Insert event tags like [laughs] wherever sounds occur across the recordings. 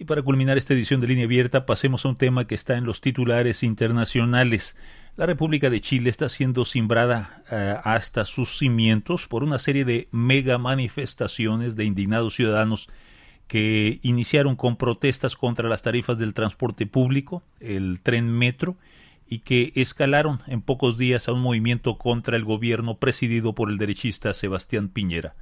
Y para culminar esta edición de línea abierta, pasemos a un tema que está en los titulares internacionales. La República de Chile está siendo simbrada eh, hasta sus cimientos por una serie de mega manifestaciones de indignados ciudadanos que iniciaron con protestas contra las tarifas del transporte público, el tren metro, y que escalaron en pocos días a un movimiento contra el gobierno presidido por el derechista Sebastián Piñera.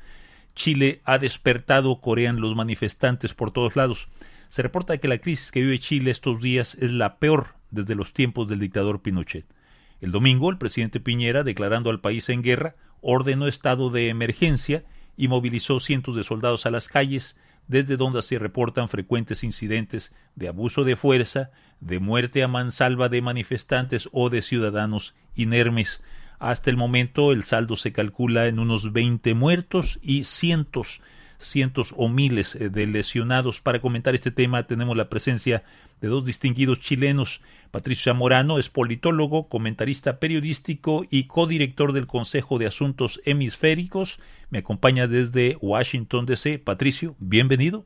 Chile ha despertado, corean los manifestantes por todos lados. Se reporta que la crisis que vive Chile estos días es la peor desde los tiempos del dictador Pinochet. El domingo, el presidente Piñera, declarando al país en guerra, ordenó estado de emergencia y movilizó cientos de soldados a las calles, desde donde se reportan frecuentes incidentes de abuso de fuerza, de muerte a mansalva de manifestantes o de ciudadanos inermes. Hasta el momento el saldo se calcula en unos 20 muertos y cientos cientos o miles eh, de lesionados. Para comentar este tema tenemos la presencia de dos distinguidos chilenos. Patricio Zamorano es politólogo, comentarista periodístico y codirector del Consejo de Asuntos Hemisféricos. Me acompaña desde Washington, D.C. Patricio, bienvenido.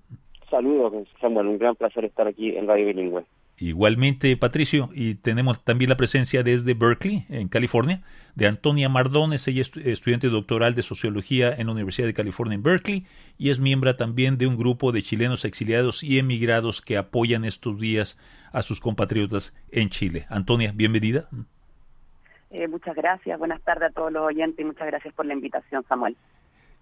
Saludos, Samuel. Un gran placer estar aquí en Radio Bilingüe. Igualmente, Patricio, y tenemos también la presencia desde Berkeley, en California, de Antonia Mardones, ella es estudiante doctoral de Sociología en la Universidad de California en Berkeley y es miembro también de un grupo de chilenos exiliados y emigrados que apoyan estos días a sus compatriotas en Chile. Antonia, bienvenida. Eh, muchas gracias, buenas tardes a todos los oyentes y muchas gracias por la invitación, Samuel.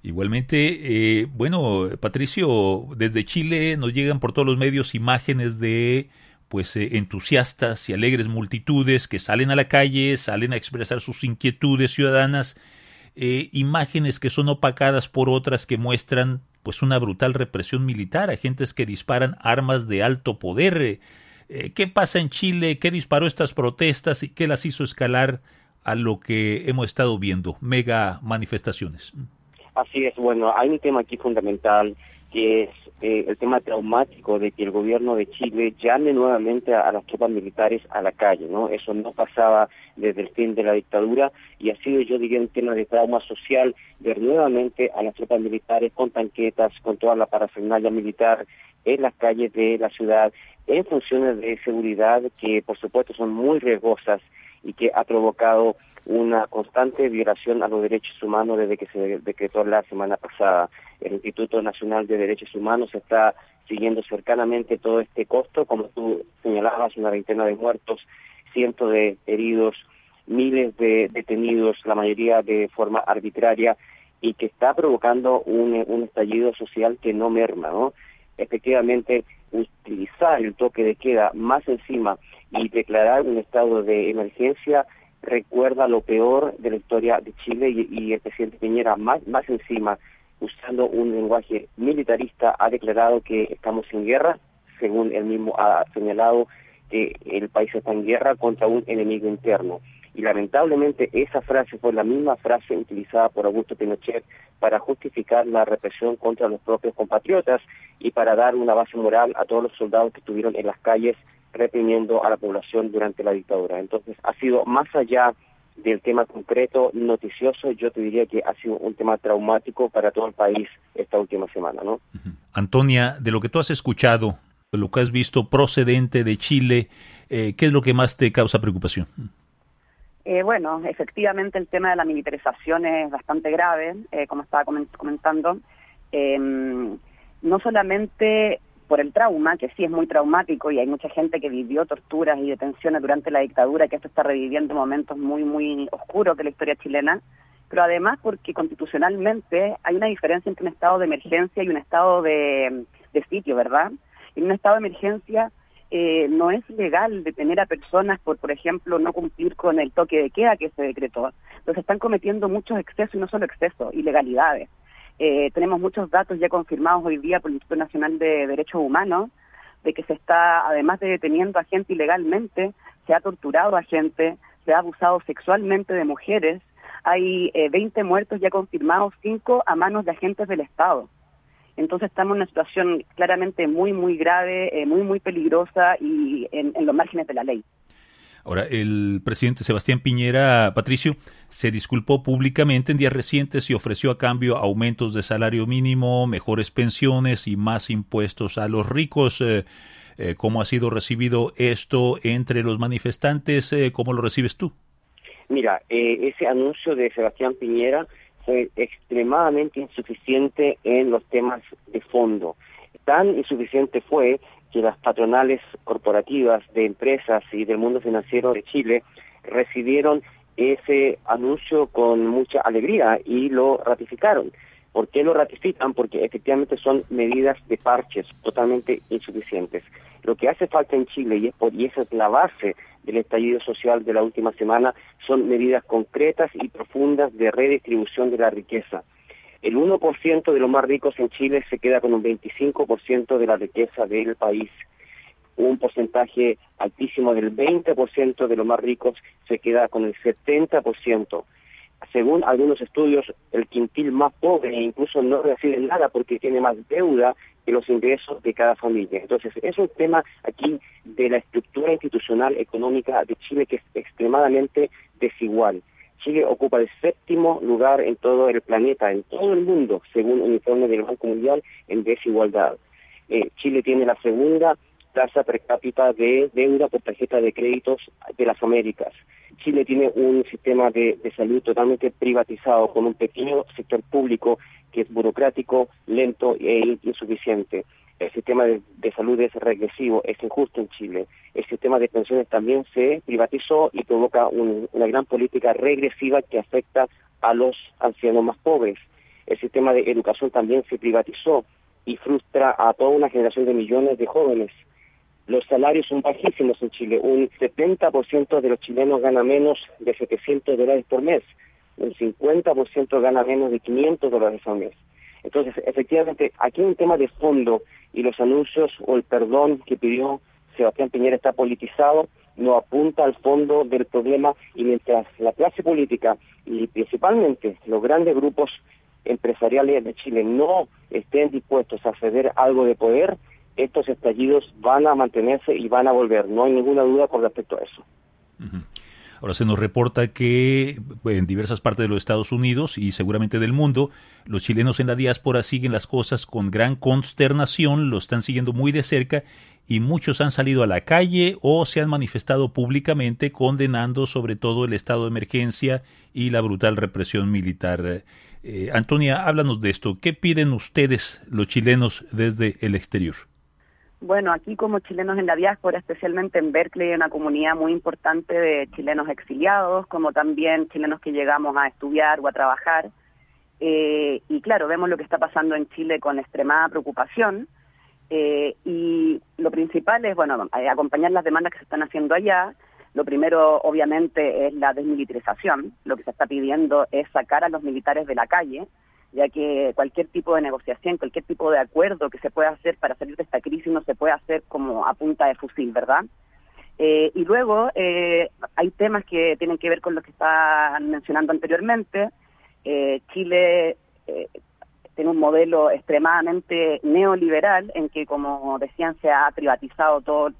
Igualmente, eh, bueno, Patricio, desde Chile nos llegan por todos los medios imágenes de pues eh, entusiastas y alegres multitudes que salen a la calle, salen a expresar sus inquietudes ciudadanas, eh, imágenes que son opacadas por otras que muestran pues una brutal represión militar, agentes que disparan armas de alto poder. Eh, ¿Qué pasa en Chile? ¿Qué disparó estas protestas y qué las hizo escalar a lo que hemos estado viendo? Mega manifestaciones. Así es, bueno, hay un tema aquí fundamental que es eh, el tema traumático de que el gobierno de Chile llame nuevamente a, las tropas militares a la calle, ¿no? Eso no pasaba desde el fin de la dictadura y ha sido, yo diría, un tema de trauma social ver nuevamente a las tropas militares con tanquetas, con toda la parafernalia militar en las calles de la ciudad, en funciones de seguridad que, por supuesto, son muy riesgosas y que ha provocado una constante violación a los derechos humanos desde que se decretó la semana pasada. El Instituto Nacional de Derechos Humanos está siguiendo cercanamente todo este costo, como tú señalabas, una veintena de muertos, cientos de heridos, miles de detenidos, la mayoría de forma arbitraria, y que está provocando un, un estallido social que no merma, ¿no? Efectivamente, utilizar el toque de queda más encima y declarar un estado de emergencia recuerda lo peor de la historia de Chile y, el presidente Piñera más, más encima, usando un lenguaje militarista, ha declarado que estamos en guerra, según él mismo ha señalado que el país está en guerra contra un enemigo interno. Y lamentablemente esa frase fue la misma frase utilizada por Augusto Pinochet para justificar la represión contra los propios compatriotas y para dar una base moral a todos los soldados que estuvieron en las calles reprimiendo a la población durante la dictadura. Entonces, ha sido más allá del tema concreto noticioso, yo te diría que ha sido un tema traumático para todo el país esta última semana, ¿no? Antonia, de lo que tú has escuchado, de lo que has visto procedente de Chile, eh, ¿qué es lo que más te causa preocupación? Eh, bueno, efectivamente el tema de la militarización es bastante grave, eh, como estaba comentando. Em, no solamente por el trauma, que sí es muy traumático y hay mucha gente que vivió torturas y detenciones durante la dictadura, que esto está reviviendo momentos muy, muy oscuros de la historia chilena, pero además porque constitucionalmente hay una diferencia entre un estado de emergencia y un estado de, sitio, ¿verdad? En un estado de emergencia eh, no es legal detener a personas por, por ejemplo, no cumplir con el toque de queda que se decretó. Entonces están cometiendo muchos excesos y no solo excesos, ilegalidades. Eh, tenemos muchos datos ya confirmados hoy día por el Instituto Nacional de Derechos Humanos de que se está, además de deteniendo a gente ilegalmente, se ha torturado a gente, se ha abusado sexualmente de mujeres. Hay eh, 20 muertos ya confirmados, 5 a manos de agentes del Estado. Entonces estamos en una situación claramente muy, muy grave, eh, muy, muy peligrosa y en los márgenes de la ley. Ahora, el presidente Sebastián Piñera, Patricio, se disculpó públicamente en días recientes y ofreció a cambio aumentos de salario mínimo, mejores pensiones y más impuestos a los ricos. Eh, eh, ¿Cómo ha sido recibido esto entre los manifestantes? Eh, ¿Cómo lo recibes tú? Mira, ese anuncio de Sebastián Piñera fue extremadamente insuficiente en los temas de fondo. Tan insuficiente fue que las patronales corporativas de empresas y del mundo financiero de Chile recibieron ese anuncio con mucha alegría y lo ratificaron. ¿Por qué lo ratifican? Porque efectivamente son medidas de parches totalmente insuficientes. Lo que hace falta en Chile, y, es por, y esa es la base del estallido social de la última semana, son medidas concretas y profundas de redistribución de la riqueza el 1% de los más ricos en Chile se queda con un 25% de la riqueza del país. Un porcentaje altísimo del 20% de los más ricos se queda con el 70%. Según algunos estudios, el quintil más pobre incluso no recibe nada porque tiene más deuda que los ingresos de cada familia. Entonces, es un tema aquí de la estructura institucional económica de Chile que es extremadamente desigual. Chile ocupa el séptimo lugar en todo el planeta, en todo el mundo, según un informe del Banco Mundial, en desigualdad. Eh, Chile tiene la segunda tasa per cápita de deuda por tarjeta de créditos de las Américas. Chile tiene un sistema de, de salud totalmente privatizado, con un pequeño sector público que es burocrático, lento e insuficiente el sistema de, salud es regresivo, es injusto en Chile. El sistema de pensiones también se privatizó y provoca una gran política regresiva que afecta a los ancianos más pobres. El sistema de educación también se privatizó y frustra a toda una generación de millones de jóvenes. Los salarios son bajísimos en Chile. Un 70% de los chilenos gana menos de 700 dólares por mes. Un 50% gana menos de 500 dólares al mes. Entonces, efectivamente, aquí hay un tema de fondo y los anuncios o el perdón que pidió Sebastián Piñera está politizado, no apunta al fondo del problema y mientras la clase política y principalmente los grandes grupos empresariales de Chile no estén dispuestos a ceder algo de poder, estos estallidos van a mantenerse y van a volver. No hay ninguna duda con respecto a eso. Ahora se nos reporta que en diversas partes de los Estados Unidos y seguramente del mundo, los chilenos en la diáspora siguen las cosas con gran consternación, lo están siguiendo muy de cerca y muchos han salido a la calle o se han manifestado públicamente condenando sobre todo el estado de emergencia y la brutal represión militar. Eh, Antonia, háblanos de esto. ¿Qué piden ustedes, los chilenos, desde el exterior? Bueno, aquí como chilenos en la diáspora, especialmente en Berkeley, hay una comunidad muy importante de chilenos exiliados, como también chilenos que llegamos a estudiar o a trabajar. Eh, y claro, vemos lo que está pasando en Chile con extremada preocupación. Eh, y lo principal es, bueno, eh, acompañar las demandas que se están haciendo allá. Lo primero, obviamente, es la desmilitarización. Lo que se está pidiendo es sacar a los militares de la calle ya que cualquier tipo de negociación, cualquier tipo de acuerdo que se pueda hacer para salir de esta crisis no se puede hacer como a punta de fusil, ¿verdad? Eh, y luego eh, hay temas que tienen que ver con lo que estaban mencionando anteriormente. Eh, Chile tiene un modelo extremadamente neoliberal en que, como decían, se ha privatizado todo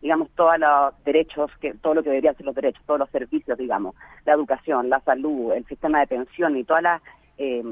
digamos, todos los derechos, que todo lo que deberían ser los derechos, todos los servicios, digamos, la educación, la salud, el sistema de pensión y todas las eh,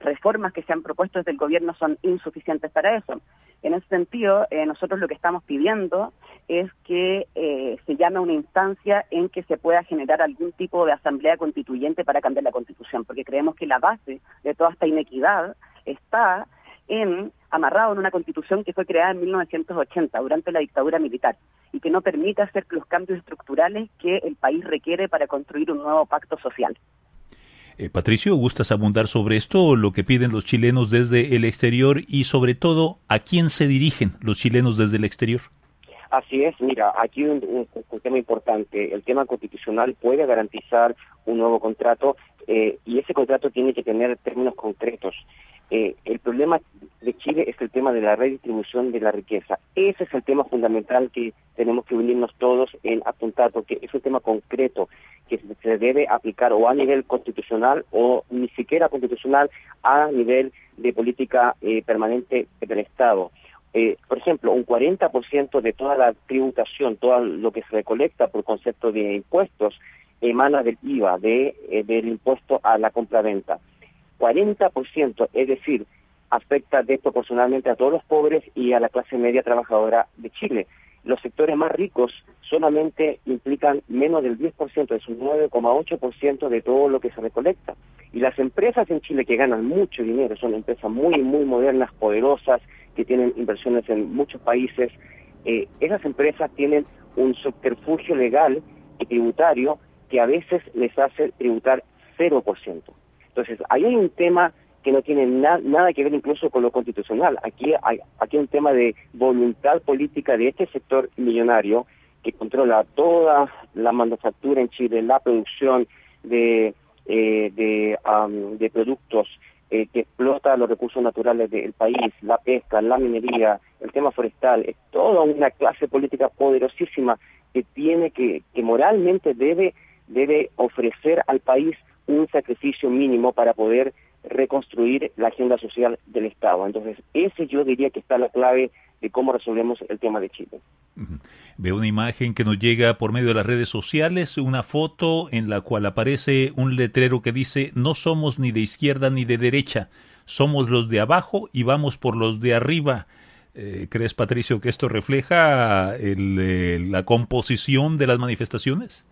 reformas que se han propuesto desde el gobierno son insuficientes para eso. En ese sentido, eh, nosotros lo que estamos pidiendo es que eh, se llame a una instancia en que se pueda generar algún tipo de asamblea constituyente para cambiar la constitución, porque creemos que la base de toda esta inequidad está en amarrado en una constitución que fue creada en 1980 durante la dictadura militar y que no permite hacer los cambios estructurales que el país requiere para construir un nuevo pacto social. Eh, Patricio, ¿gustas abundar sobre esto, lo que piden los chilenos desde el exterior y sobre todo a quién se dirigen los chilenos desde el exterior? Así es, mira, aquí un, un, tema importante. El tema constitucional puede garantizar un nuevo contrato eh, y ese contrato tiene que tener términos concretos. Eh, el problema de Chile es el tema de la redistribución de la riqueza. Ese es el tema fundamental que tenemos que unirnos todos en apuntar, porque es un tema concreto que se debe aplicar o a nivel constitucional o ni siquiera constitucional a nivel de política eh, permanente del Estado. eh, por ejemplo, un 40% de toda la tributación, todo lo que se recolecta por concepto de impuestos, emana del IVA, de, eh, del impuesto a la compraventa. 40%, es decir, afecta desproporcionalmente a todos los pobres y a la clase media trabajadora de Chile. Los sectores más ricos solamente implican menos del 10%, es un 9,8% de todo lo que se recolecta. Y las empresas en Chile que ganan mucho dinero, son empresas muy, muy modernas, poderosas, que tienen inversiones en muchos países, eh, esas empresas tienen un subterfugio legal y tributario que a veces les hace tributar 0%. Entonces, ahí hay un tema que no tiene nada que ver incluso con lo constitucional. Aquí hay, aquí un tema de voluntad política de este sector millonario que controla toda la manufactura en Chile, la producción de, eh, de, de productos eh, que explota los recursos naturales del país, la pesca, la minería, el tema forestal, es toda una clase política poderosísima que tiene que, que moralmente debe, debe ofrecer al país un sacrificio mínimo para poder reconstruir la agenda social del Estado. Entonces, ese yo diría que está la clave de cómo resolvemos el tema de Chile. Veo una imagen que nos llega por medio de las redes sociales, una foto en la cual aparece un letrero que dice no somos ni de izquierda ni de derecha, somos los de abajo y vamos por los de arriba. Eh, ¿Crees, Patricio, que esto refleja eh, la composición de las manifestaciones?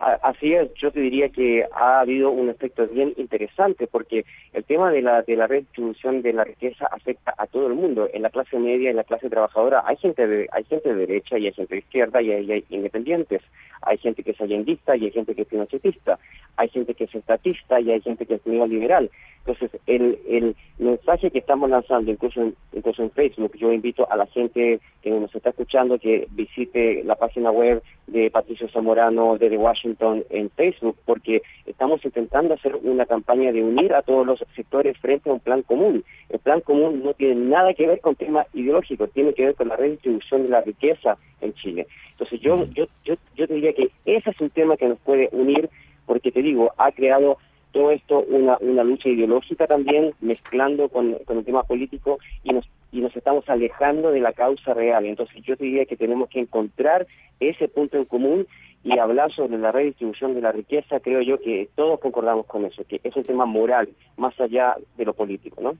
Así es, yo te diría que ha habido un efecto bien interesante porque el tema de la de la redistribución de la riqueza afecta a todo el mundo. En la clase media, en la clase trabajadora, hay gente de, hay gente de derecha y hay gente de izquierda y hay, independientes. Hay gente que es allendista y hay gente que es pinochetista. Hay gente que es estatista y hay gente que es neoliberal. Entonces, el, el mensaje que estamos lanzando, incluso en, incluso en Facebook, yo invito a la gente que nos está escuchando que visite la página web de Patricio Zamorano desde Washington en Facebook, porque estamos intentando hacer una campaña de unir a todos los sectores frente a un plan común. El plan común no tiene nada que ver con temas ideológicos, tiene que ver con la redistribución de la riqueza en Chile. Entonces yo, yo, yo, yo diría que ese es un tema que nos puede unir, porque te digo, ha creado todo esto una, una lucha ideológica también, mezclando con, con el tema político y nos, y nos estamos alejando de la causa real. Entonces yo diría que tenemos que encontrar ese punto en común y hablar sobre la redistribución de la riqueza, creo yo que todos concordamos con eso, que es un tema moral, más allá de lo político, ¿no?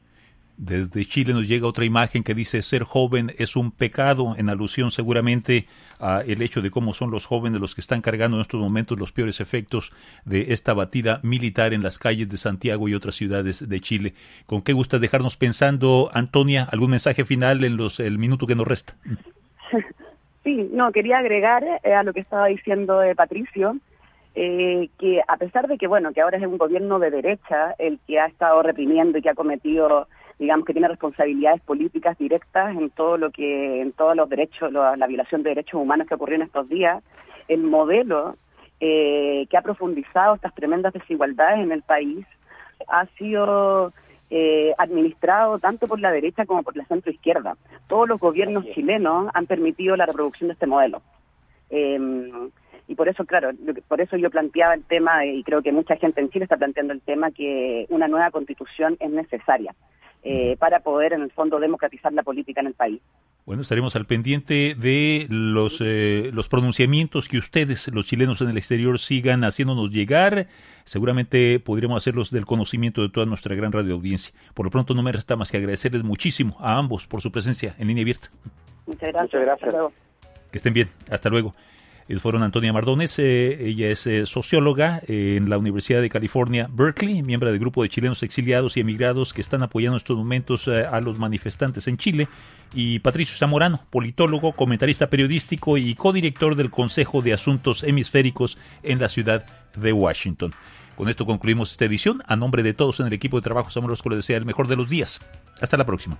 Desde Chile nos llega otra imagen que dice ser joven es un pecado, en alusión seguramente a el hecho de cómo son los jóvenes los que están cargando en estos momentos los peores efectos de esta batida militar en las calles de Santiago y otras ciudades de Chile. ¿Con qué gustas dejarnos pensando, Antonia? ¿Algún mensaje final en los el minuto que nos resta? [laughs] Sí, no, quería agregar eh, a lo que estaba diciendo eh, Patricio, eh, que a pesar de que, bueno, que ahora es un gobierno de derecha el que ha estado reprimiendo y que ha cometido digamos que tiene responsabilidades políticas directas en todo lo que, en todos los derechos, la violación de derechos humanos que ocurrió en estos días, el modelo eh, que ha profundizado estas tremendas desigualdades en el país ha sido eh, administrado tanto por la derecha como por la centro izquierda. Todos los gobiernos chilenos han permitido la reproducción de este modelo. Em, y por eso, claro, por eso yo planteaba el tema, y creo que mucha gente en Chile está planteando el tema, que una nueva constitución es necesaria. Eh, para poder, en el fondo, democratizar la política en el país. Bueno, estaremos al pendiente de los, eh, los pronunciamientos que ustedes, los chilenos en el exterior, sigan haciéndonos llegar. Seguramente podríamos hacerlos del conocimiento de toda nuestra gran radio audiencia. Por lo pronto, no me resta más que agradecerles muchísimo a ambos por su presencia en línea abierta. Muchas gracias. Muchas gracias. Que estén bien. Hasta luego. Fueron Antonia Mardones, eh, ella es eh, socióloga en la Universidad de California, Berkeley, miembro del grupo de chilenos exiliados y emigrados que están apoyando en estos momentos eh, a los manifestantes en Chile, y Patricio Zamorano, politólogo, comentarista periodístico y codirector del Consejo de Asuntos Hemisféricos en la ciudad de Washington. Con esto concluimos esta edición. A nombre de todos en el equipo de trabajo, Samuel Rosco le desea el mejor de los días. Hasta la próxima.